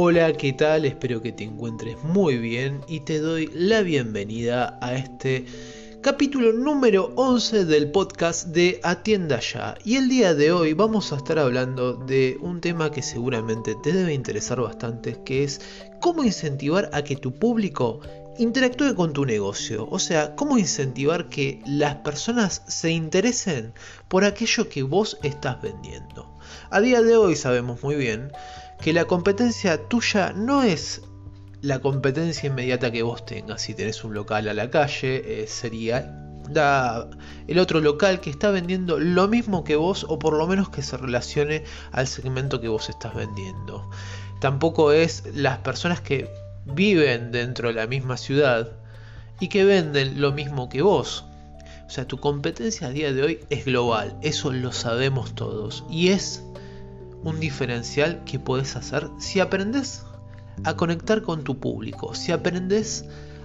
Hola, ¿qué tal? Espero que te encuentres muy bien y te doy la bienvenida a este capítulo número 11 del podcast de Atienda Ya. Y el día de hoy vamos a estar hablando de un tema que seguramente te debe interesar bastante, que es cómo incentivar a que tu público interactúe con tu negocio. O sea, cómo incentivar que las personas se interesen por aquello que vos estás vendiendo. A día de hoy sabemos muy bien que la competencia tuya no es la competencia inmediata que vos tengas. Si tenés un local a la calle, eh, sería el otro local que está vendiendo lo mismo que vos o por lo menos que se relacione al segmento que vos estás vendiendo. Tampoco es las personas que viven dentro de la misma ciudad y que venden lo mismo que vos. O sea, tu competencia a día de hoy es global, eso lo sabemos todos. Y es un diferencial que puedes hacer si aprendes a conectar con tu público, si aprendes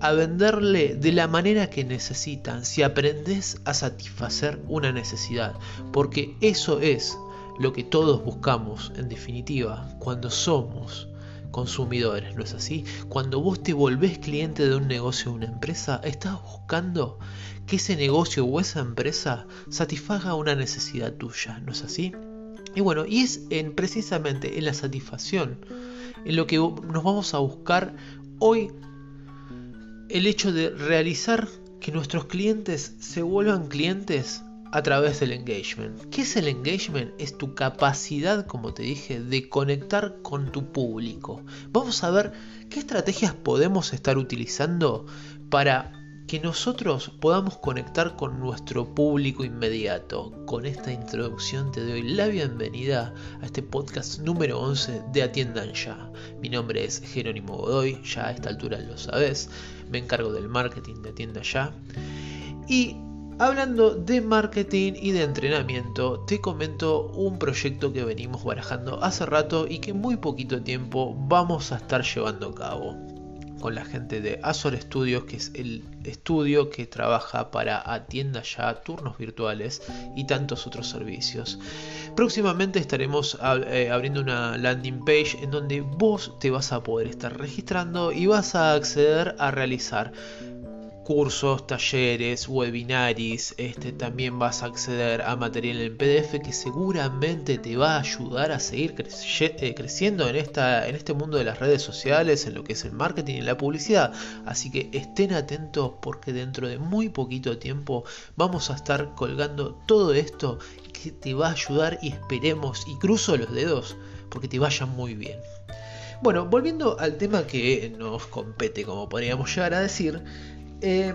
a venderle de la manera que necesitan, si aprendes a satisfacer una necesidad, porque eso es lo que todos buscamos en definitiva cuando somos consumidores, ¿no es así? Cuando vos te volvés cliente de un negocio o una empresa, estás buscando que ese negocio o esa empresa satisfaga una necesidad tuya, ¿no es así? Y bueno, y es en, precisamente en la satisfacción en lo que nos vamos a buscar hoy el hecho de realizar que nuestros clientes se vuelvan clientes a través del engagement. ¿Qué es el engagement? Es tu capacidad, como te dije, de conectar con tu público. Vamos a ver qué estrategias podemos estar utilizando para que nosotros podamos conectar con nuestro público inmediato. Con esta introducción te doy la bienvenida a este podcast número 11 de Atiendan Ya. Mi nombre es Jerónimo Godoy, ya a esta altura lo sabes, me encargo del marketing de Atienda Ya. Y hablando de marketing y de entrenamiento, te comento un proyecto que venimos barajando hace rato y que en muy poquito tiempo vamos a estar llevando a cabo con la gente de Azor Studios, que es el estudio que trabaja para Atienda Ya, turnos virtuales y tantos otros servicios. Próximamente estaremos eh, abriendo una landing page en donde vos te vas a poder estar registrando y vas a acceder a realizar cursos, talleres, webinaris, este, también vas a acceder a material en PDF que seguramente te va a ayudar a seguir eh, creciendo en, esta, en este mundo de las redes sociales, en lo que es el marketing y la publicidad. Así que estén atentos porque dentro de muy poquito tiempo vamos a estar colgando todo esto que te va a ayudar y esperemos y cruzo los dedos porque te vaya muy bien. Bueno, volviendo al tema que nos compete, como podríamos llegar a decir, eh,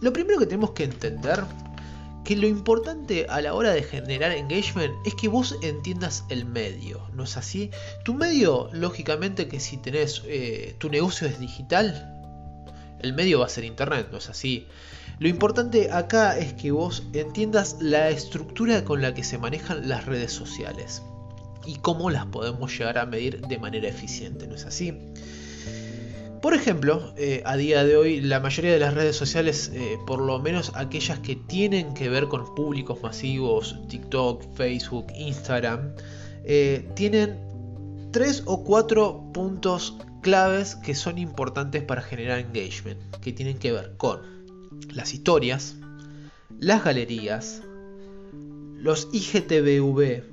lo primero que tenemos que entender que lo importante a la hora de generar engagement es que vos entiendas el medio, ¿no es así? Tu medio, lógicamente que si tenés eh, tu negocio es digital, el medio va a ser internet, ¿no es así? Lo importante acá es que vos entiendas la estructura con la que se manejan las redes sociales y cómo las podemos llegar a medir de manera eficiente, ¿no es así? Por ejemplo, eh, a día de hoy la mayoría de las redes sociales, eh, por lo menos aquellas que tienen que ver con públicos masivos, TikTok, Facebook, Instagram, eh, tienen tres o cuatro puntos claves que son importantes para generar engagement, que tienen que ver con las historias, las galerías, los IGTV,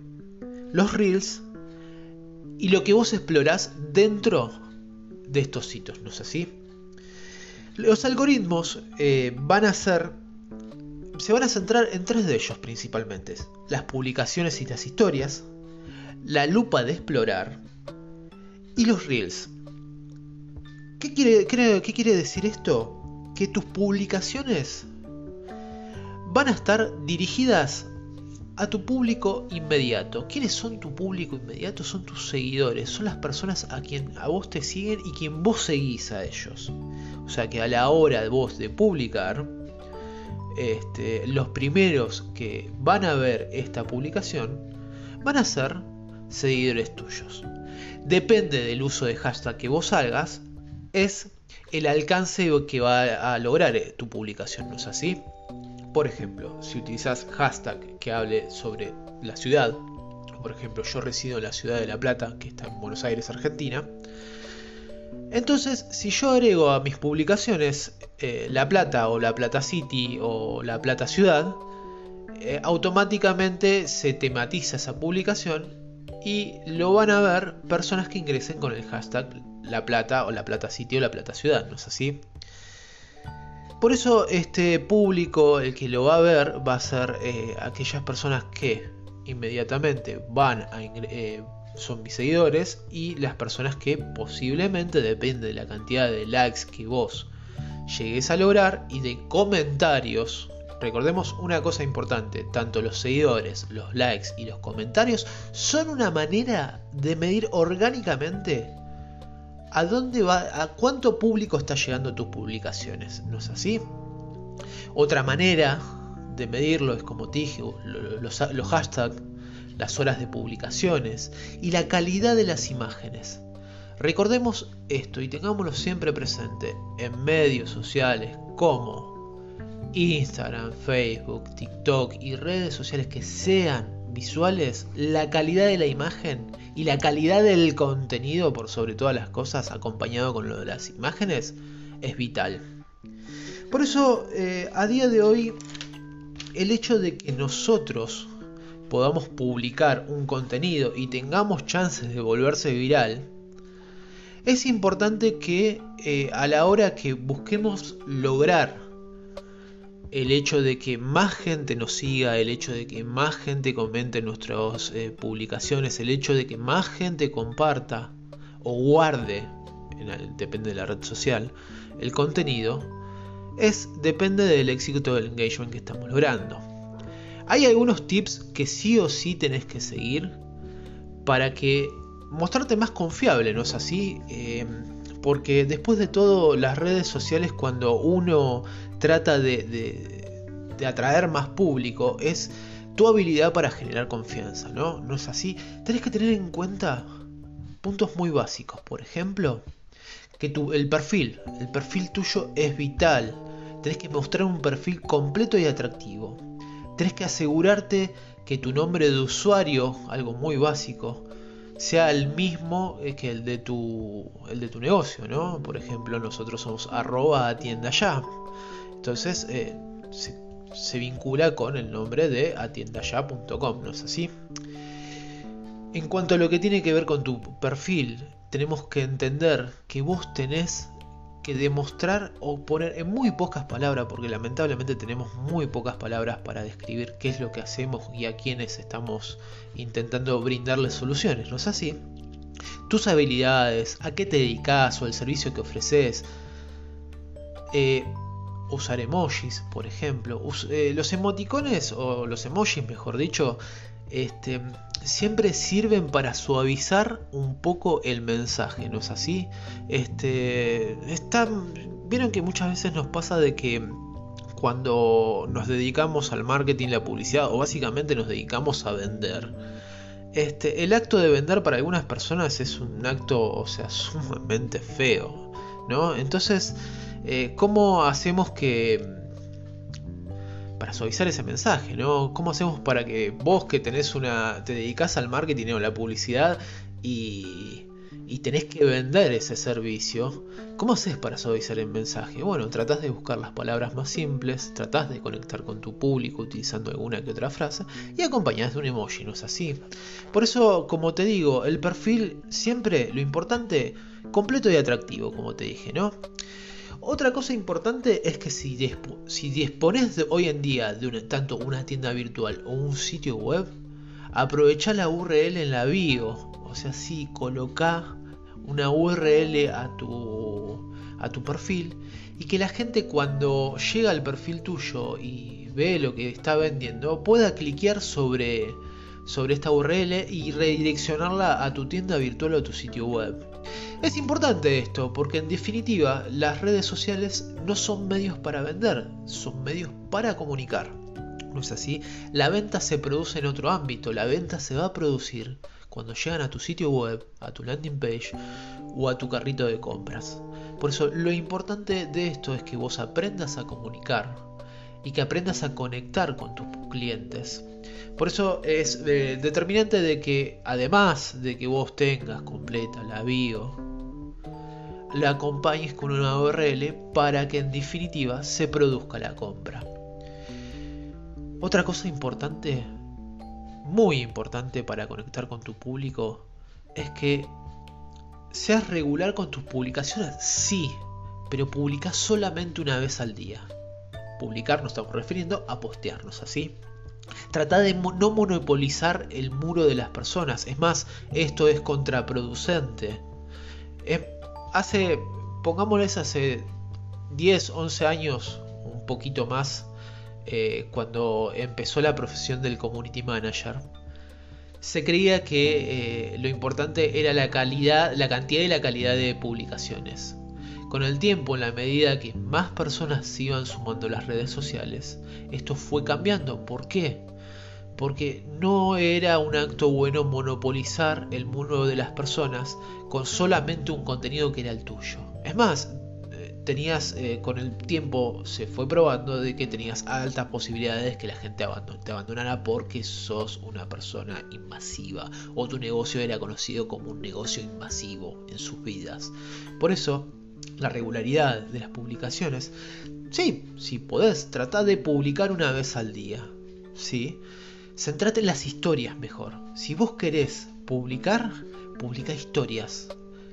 los reels y lo que vos explorás dentro de estos sitios, ¿no es así? Los algoritmos eh, van a ser, se van a centrar en tres de ellos principalmente. Las publicaciones y las historias, la lupa de explorar y los reels. ¿Qué quiere, ¿Qué quiere decir esto? Que tus publicaciones van a estar dirigidas a tu público inmediato. ¿Quiénes son tu público inmediato? Son tus seguidores, son las personas a quien a vos te siguen y quien vos seguís a ellos. O sea que a la hora de vos de publicar, este, los primeros que van a ver esta publicación van a ser seguidores tuyos. Depende del uso de hashtag que vos hagas, es el alcance que va a lograr eh, tu publicación, ¿no es así? Por ejemplo, si utilizas hashtag que hable sobre la ciudad Por ejemplo, yo resido en la ciudad de La Plata, que está en Buenos Aires, Argentina. Entonces, si yo agrego a mis publicaciones eh, La Plata o La Plata City o La Plata Ciudad, eh, automáticamente se tematiza esa publicación y lo van a ver personas que ingresen con el hashtag La Plata o La Plata City o La Plata Ciudad, ¿no es así? Por eso este público, el que lo va a ver, va a ser eh, aquellas personas que inmediatamente van a son mis seguidores y las personas que posiblemente depende de la cantidad de likes que vos llegues a lograr y de comentarios. Recordemos una cosa importante, tanto los seguidores, los likes y los comentarios son una manera de medir orgánicamente a dónde va, a cuánto público está llegando tus publicaciones, ¿no es así? Otra manera de medirlo es como te dije, los, los hashtags las horas de publicaciones y la calidad de las imágenes. Recordemos esto y tengámoslo siempre presente en medios sociales como Instagram, Facebook, TikTok y redes sociales que sean visuales, la calidad de la imagen y la calidad del contenido por sobre todas las cosas acompañado con lo de las imágenes es vital. Por eso eh, a día de hoy el hecho de que nosotros podamos publicar un contenido y tengamos chances de volverse viral, es importante que eh, a la hora que busquemos lograr el hecho de que más gente nos siga, el hecho de que más gente comente nuestras eh, publicaciones, el hecho de que más gente comparta o guarde, depende de la red social, el contenido, es depende del éxito del engagement que estamos logrando. Hay algunos tips que sí o sí tenés que seguir para que mostrarte más confiable, ¿no es así? Eh, porque después de todo, las redes sociales, cuando uno trata de, atraer más público, es tu habilidad para generar confianza, ¿no? ¿No es así? Tenés que tener en cuenta puntos muy básicos. Por ejemplo, que tu, el perfil, el perfil tuyo es vital. Tenés que mostrar un perfil completo y atractivo tenés que asegurarte que tu nombre de usuario, algo muy básico, sea el mismo eh, que el de tu, el de tu negocio, ¿no? Por ejemplo, nosotros somos arroba tienda ya. Entonces eh, se, vincula con el nombre de atiendaya.com, ¿no es así? En cuanto a lo que tiene que ver con tu perfil, tenemos que entender que vos tenés que demostrar o poner en muy pocas palabras, porque lamentablemente tenemos muy pocas palabras para describir qué es lo que hacemos y a quienes estamos intentando brindarles soluciones, ¿no es así? Tus habilidades, a qué te dedicas o el servicio que ofreces. Eh, usar emojis, por ejemplo. Eh, los emoticones o los emojis, mejor dicho, este, siempre sirven para suavizar un poco el mensaje, ¿no es así? Este, Vieron que muchas veces nos pasa de que cuando nos dedicamos al marketing, la publicidad, o básicamente nos dedicamos a vender, este, el acto de vender para algunas personas es un acto, o sea, sumamente feo, ¿no? Entonces, eh, ¿cómo hacemos que para suavizar ese mensaje, ¿no? ¿Cómo hacemos para que vos que tenés una. te dedicás al marketing o la publicidad y. y tenés que vender ese servicio, ¿cómo haces para suavizar el mensaje? Bueno, tratás de buscar las palabras más simples, tratás de conectar con tu público utilizando alguna que otra frase y acompañás de un emoji, ¿no es así? Por eso, como te digo, el perfil siempre lo importante, completo y atractivo, como te dije, ¿no? Otra cosa importante es que si, dispones hoy en día de tanto una tienda virtual o un sitio web, aprovecha la URL en la bio. O sea, sí, coloca una URL a tu, a tu perfil y que la gente cuando llega al perfil tuyo y ve lo que está vendiendo pueda cliquear sobre, sobre esta URL y redireccionarla a tu tienda virtual o a tu sitio web. Es importante esto porque en definitiva las redes sociales no son medios para vender, son medios para comunicar. ¿No es así? La venta se produce en otro ámbito, la venta se va a producir cuando llegan a tu sitio web, a tu landing page o a tu carrito de compras. Por eso lo importante de esto es que vos aprendas a comunicar y que aprendas a conectar con tus clientes Por eso es eh, determinante de que además de que vos tengas completa la bio, la acompañes con una URL para que en definitiva se produzca la compra. Otra cosa importante, muy importante para conectar con tu público, es que seas regular con tus publicaciones, sí, pero publica solamente una vez al día. Publicar nos estamos refiriendo a postearnos, así. Trata de no monopolizar el muro de las personas. Es más, esto es contraproducente. hace, pongámosles hace 10, 11 años, un poquito más, eh, cuando empezó la profesión del community manager, se creía que eh, lo importante era la cantidad y la calidad de publicaciones. Con el tiempo, en la medida que más personas se iban sumando a las redes sociales, esto fue cambiando. ¿Por qué? Porque no era un acto bueno monopolizar el mundo de las personas con solamente un contenido que era el tuyo. Es más, eh, tenías eh, con el tiempo se fue probando de que tenías altas posibilidades que la gente te abandonara porque sos una persona invasiva o tu negocio era conocido como un negocio invasivo en sus vidas. Por eso la regularidad de las publicaciones, sí, si podés, trata de publicar una vez al día. ¿sí? Centrate en las historias mejor. Si vos querés publicar, publica historias.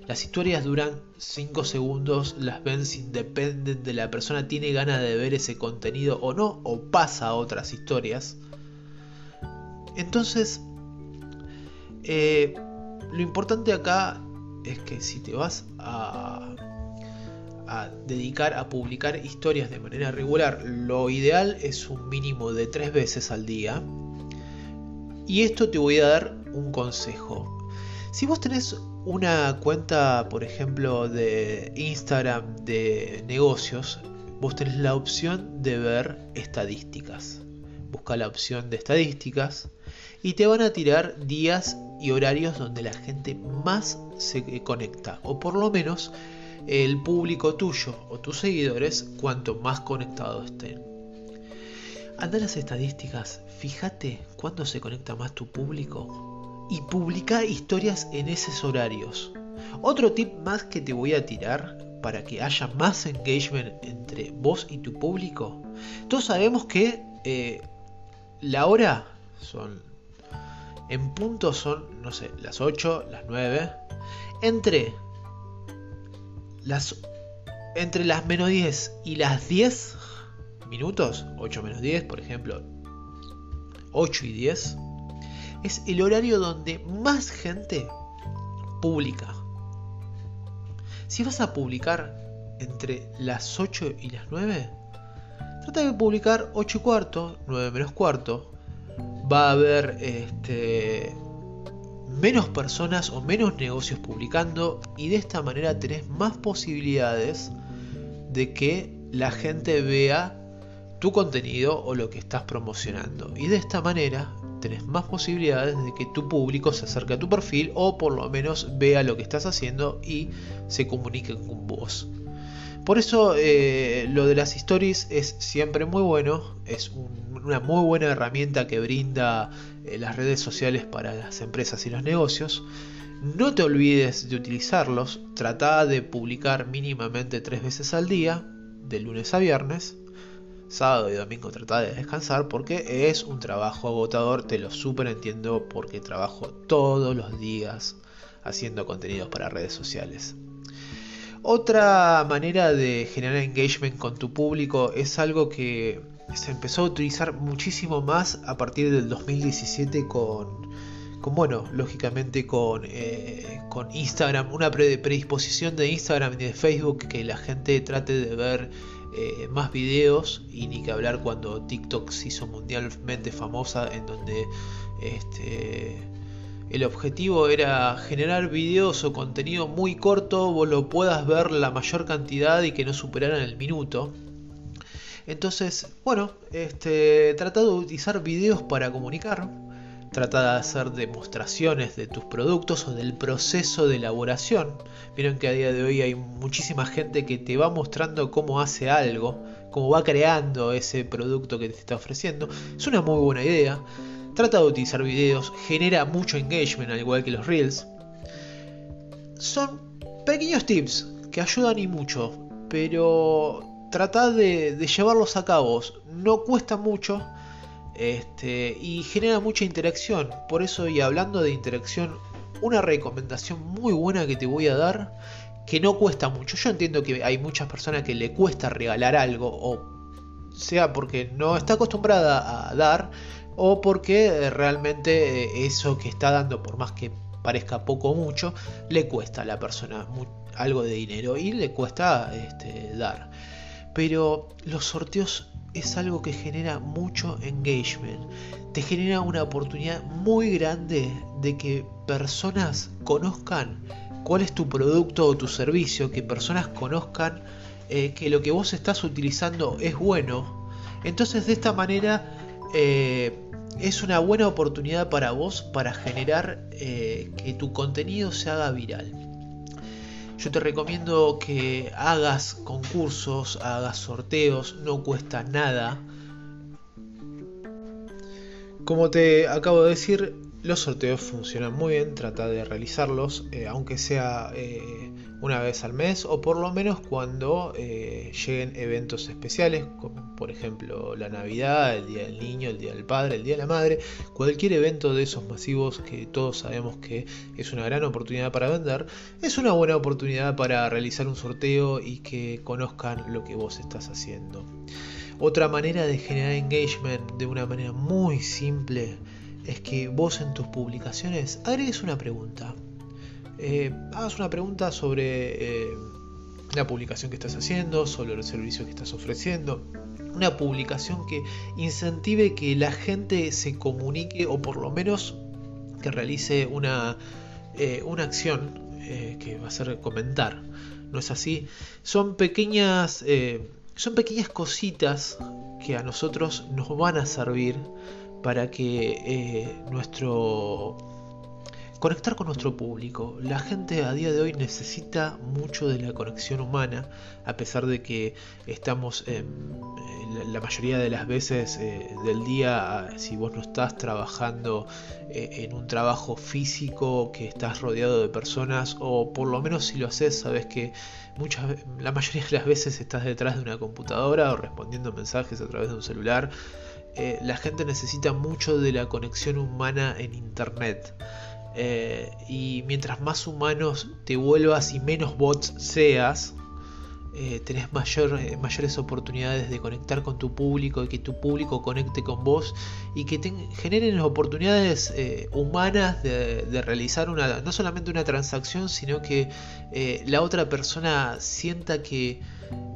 Las historias duran 5 segundos, las ven sin dependen de la persona tiene ganas de ver ese contenido o no, o pasa a otras historias. Entonces, eh, lo importante acá es que si te vas a a dedicar a publicar historias de manera regular, lo ideal es un mínimo de tres veces al día. Y esto te voy a dar un consejo. Si vos tenés una cuenta, por ejemplo, de Instagram de negocios, vos tenés la opción de ver estadísticas. Busca la opción de estadísticas y te van a tirar días y horarios donde la gente más se conecta, o por lo menos el público tuyo o tus seguidores cuanto más conectados estén. Anda las estadísticas, fíjate cuándo se conecta más tu público y publica historias en esos horarios. Otro tip más que te voy a tirar para que haya más engagement entre vos y tu público. Todos sabemos que eh, la hora son en punto son, no sé, las 8, las 9. Entre las, entre las menos 10 y las 10 minutos, 8 menos 10 por ejemplo, 8 y 10, es el horario donde más gente publica. Si vas a publicar entre las 8 y las 9, trata de publicar 8 y cuarto, 9 menos cuarto. Va a haber este, menos personas o menos negocios publicando y de esta manera tenés más posibilidades de que la gente vea tu contenido o lo que estás promocionando. Y de esta manera tenés más posibilidades de que tu público se acerque a tu perfil o por lo menos vea lo que estás haciendo y se comunique con vos. Por eso eh, lo de las stories es siempre muy bueno, es una muy buena herramienta que brinda eh, las redes sociales para las empresas y los negocios. No te olvides de utilizarlos, trata de publicar mínimamente tres veces al día, de lunes a viernes. Sábado y domingo trata de descansar porque es un trabajo agotador, te lo super entiendo porque trabajo todos los días haciendo contenidos para redes sociales. Otra manera de generar engagement con tu público es algo que se empezó a utilizar muchísimo más a partir del 2017 con, con bueno, lógicamente con, eh, Instagram, una predisposición de Instagram y de Facebook que la gente trate de ver eh, más videos y ni que hablar cuando TikTok se hizo mundialmente famosa en donde este el objetivo era generar videos o contenido muy corto, vos lo puedas ver la mayor cantidad y que no superaran el minuto. Entonces, bueno, este, trata de utilizar videos para comunicar, trata de hacer demostraciones de tus productos o del proceso de elaboración. Vieron que a día de hoy hay muchísima gente que te va mostrando cómo hace algo, cómo va creando ese producto que te está ofreciendo. Es una muy buena idea trata de utilizar videos, genera mucho engagement al igual que los reels. Son pequeños tips que ayudan y mucho, pero trata de, llevarlos a cabo. No cuesta mucho este, y genera mucha interacción. Por eso, y hablando de interacción, una recomendación muy buena que te voy a dar que no cuesta mucho. Yo entiendo que hay muchas personas que le cuesta regalar algo, o sea porque no está acostumbrada a dar, o porque realmente eh, eso que está dando, por más que parezca poco o mucho, le cuesta a la persona algo de dinero y le cuesta este, dar. Pero los sorteos es algo que genera mucho engagement. Te genera una oportunidad muy grande de que personas conozcan cuál es tu producto o tu servicio, que personas conozcan eh, que lo que vos estás utilizando es bueno. Entonces de esta manera eh, es una buena oportunidad para vos para generar eh, que tu contenido se haga viral. Yo te recomiendo que hagas concursos, hagas sorteos, no cuesta nada. Como te acabo de decir, los sorteos funcionan muy bien, trata de realizarlos, eh, aunque sea eh, una vez al mes o por lo menos cuando eh, lleguen eventos especiales, como por ejemplo la Navidad, el Día del Niño, el Día del Padre, el Día de la Madre, cualquier evento de esos masivos que todos sabemos que es una gran oportunidad para vender, es una buena oportunidad para realizar un sorteo y que conozcan lo que vos estás haciendo. Otra manera de generar engagement de una manera muy simple es que vos en tus publicaciones agregues una pregunta. Eh, hagas una pregunta sobre eh, la publicación que estás haciendo, sobre el servicio que estás ofreciendo. Una publicación que incentive que la gente se comunique o por lo menos que realice una, eh, una acción que va a ser comentar. ¿No es así? Son pequeñas, son pequeñas cositas que a nosotros nos van a servir para que eh, nuestro conectar con nuestro público. La gente a día de hoy necesita mucho de la conexión humana, a pesar de que estamos la mayoría de las veces eh, del día, si vos no estás trabajando eh, en un trabajo físico, que estás rodeado de personas, o por lo menos si lo haces, sabes que muchas, la mayoría de las veces estás detrás de una computadora o respondiendo mensajes a través de un celular. Eh, la gente necesita mucho de la conexión humana en Internet. Eh, y mientras más humanos te vuelvas y menos bots seas, eh, tenés mayor, mayores oportunidades de conectar con tu público y que tu público conecte con vos y que te generen oportunidades humanas de, de, realizar una, no solamente una transacción, sino que la otra persona sienta que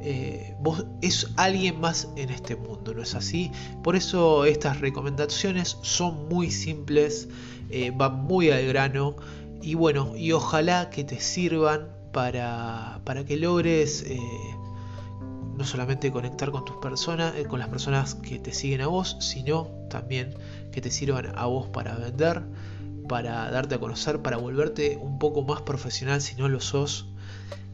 eh, vos es alguien más en este mundo, ¿no es así? Por eso estas recomendaciones son muy simples, eh, van muy al grano y bueno, y ojalá que te sirvan para, para que logres eh, no solamente conectar con tus personas, con las personas que te siguen a vos, sino también que te sirvan a vos para vender, para darte a conocer, para volverte un poco más profesional si no lo sos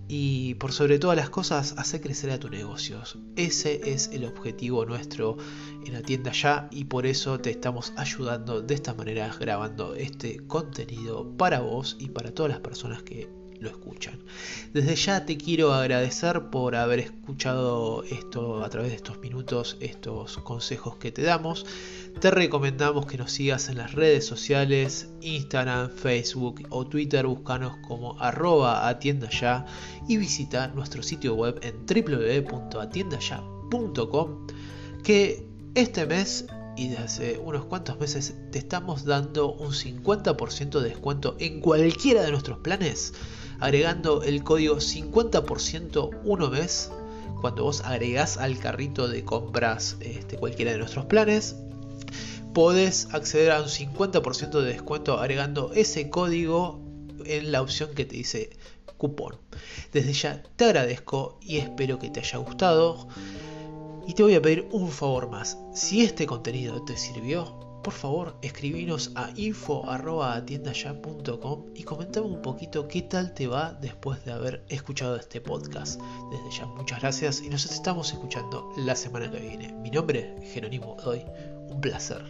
y por sobre todas las cosas, hacer crecer a tus negocios. Ese es el objetivo nuestro en la tienda ya y por eso te estamos ayudando de esta manera grabando este contenido para vos y para todas las personas que lo escuchan. Desde ya te quiero agradecer por haber escuchado esto a través de estos minutos, estos consejos que te damos. Te recomendamos que nos sigas en las redes sociales, Instagram, Facebook o Twitter, búscanos como arroba atienda ya y visita nuestro sitio web en www.atiendaya.com que este mes y desde hace unos cuantos meses te estamos dando un 50% de descuento en cualquiera de nuestros planes agregando el código 50% uno mes cuando vos agregás al carrito de compras este, cualquiera de nuestros planes podés acceder a un 50% de descuento agregando ese código en la opción que te dice cupón. Desde ya te agradezco y espero que te haya gustado. Y te voy a pedir un favor más. Si este contenido te sirvió, por favor escribinos a info.atiendaya.com y comentame un poquito qué tal te va después de haber escuchado este podcast. Desde ya, muchas gracias y nos estamos escuchando la semana que viene. Mi nombre es Jerónimo Doy, un placer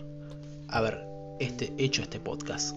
haber este, hecho este podcast.